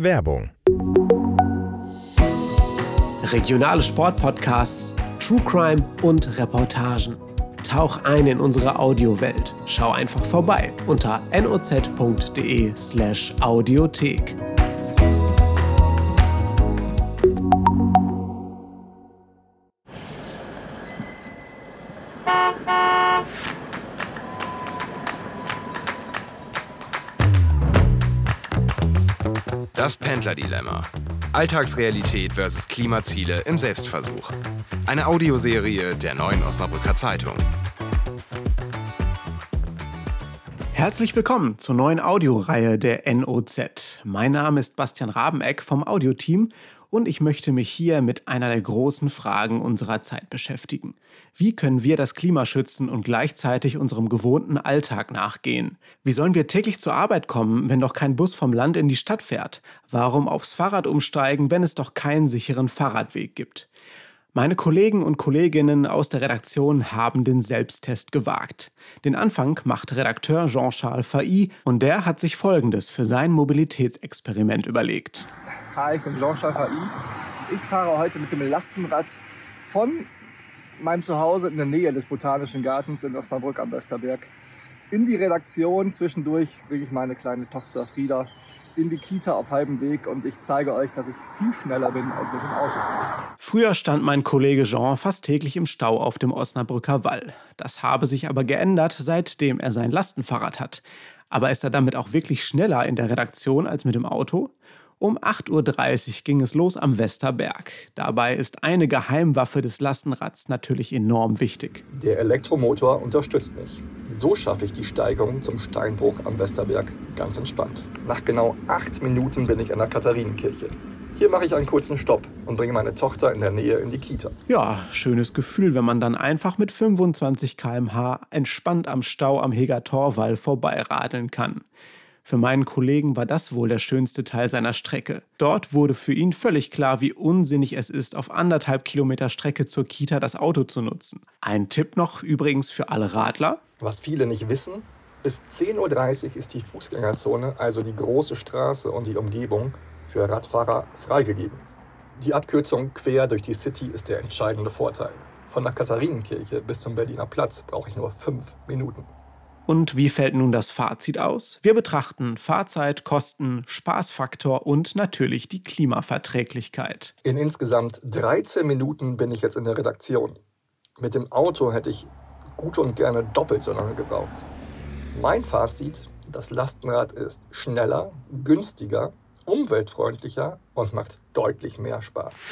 Werbung. Regionale Sportpodcasts, True Crime und Reportagen. Tauch ein in unsere Audiowelt. Schau einfach vorbei unter noz.de/slash Das Pendler-Dilemma. Alltagsrealität versus Klimaziele im Selbstversuch. Eine Audioserie der neuen Osnabrücker Zeitung. Herzlich willkommen zur neuen Audioreihe der NOZ. Mein Name ist Bastian Rabeneck vom Audioteam und ich möchte mich hier mit einer der großen Fragen unserer Zeit beschäftigen. Wie können wir das Klima schützen und gleichzeitig unserem gewohnten Alltag nachgehen? Wie sollen wir täglich zur Arbeit kommen, wenn doch kein Bus vom Land in die Stadt fährt? Warum aufs Fahrrad umsteigen, wenn es doch keinen sicheren Fahrradweg gibt? Meine Kollegen und Kolleginnen aus der Redaktion haben den Selbsttest gewagt. Den Anfang macht Redakteur Jean-Charles Failly und der hat sich Folgendes für sein Mobilitätsexperiment überlegt. Hi, ich bin Jean-Charles Failly. Ich fahre heute mit dem Lastenrad von meinem Zuhause in der Nähe des Botanischen Gartens in Osnabrück am Westerberg in die Redaktion. Zwischendurch bringe ich meine kleine Tochter Frieda in die Kita auf halbem Weg und ich zeige euch, dass ich viel schneller bin als mit dem Auto. Früher stand mein Kollege Jean fast täglich im Stau auf dem Osnabrücker Wall. Das habe sich aber geändert, seitdem er sein Lastenfahrrad hat. Aber ist er damit auch wirklich schneller in der Redaktion als mit dem Auto? Um 8.30 Uhr ging es los am Westerberg. Dabei ist eine Geheimwaffe des Lastenrads natürlich enorm wichtig. Der Elektromotor unterstützt mich. So schaffe ich die Steigung zum Steinbruch am Westerberg ganz entspannt. Nach genau acht Minuten bin ich an der Katharinenkirche. Hier mache ich einen kurzen Stopp und bringe meine Tochter in der Nähe in die Kita. Ja, schönes Gefühl, wenn man dann einfach mit 25 km/h entspannt am Stau am Heger Torwall vorbeiradeln kann. Für meinen Kollegen war das wohl der schönste Teil seiner Strecke. Dort wurde für ihn völlig klar, wie unsinnig es ist, auf anderthalb Kilometer Strecke zur Kita das Auto zu nutzen. Ein Tipp noch übrigens für alle Radler. Was viele nicht wissen, bis 10.30 Uhr ist die Fußgängerzone, also die große Straße und die Umgebung, für Radfahrer freigegeben. Die Abkürzung quer durch die City ist der entscheidende Vorteil. Von der Katharinenkirche bis zum Berliner Platz brauche ich nur fünf Minuten. Und wie fällt nun das Fazit aus? Wir betrachten Fahrzeit, Kosten, Spaßfaktor und natürlich die Klimaverträglichkeit. In insgesamt 13 Minuten bin ich jetzt in der Redaktion. Mit dem Auto hätte ich gut und gerne doppelt so lange gebraucht. Mein Fazit, das Lastenrad ist schneller, günstiger, umweltfreundlicher und macht deutlich mehr Spaß.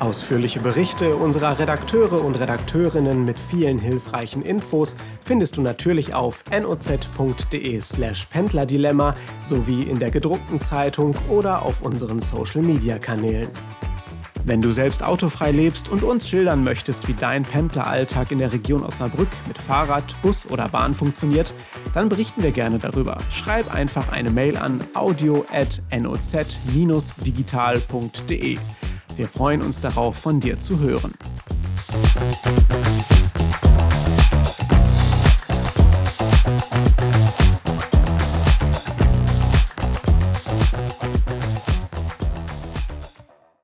Ausführliche Berichte unserer Redakteure und Redakteurinnen mit vielen hilfreichen Infos findest du natürlich auf noz.de/slash Pendlerdilemma sowie in der gedruckten Zeitung oder auf unseren Social Media Kanälen. Wenn du selbst autofrei lebst und uns schildern möchtest, wie dein Pendleralltag in der Region Osnabrück mit Fahrrad, Bus oder Bahn funktioniert, dann berichten wir gerne darüber. Schreib einfach eine Mail an audio@noz-digital.de. Wir freuen uns darauf, von dir zu hören.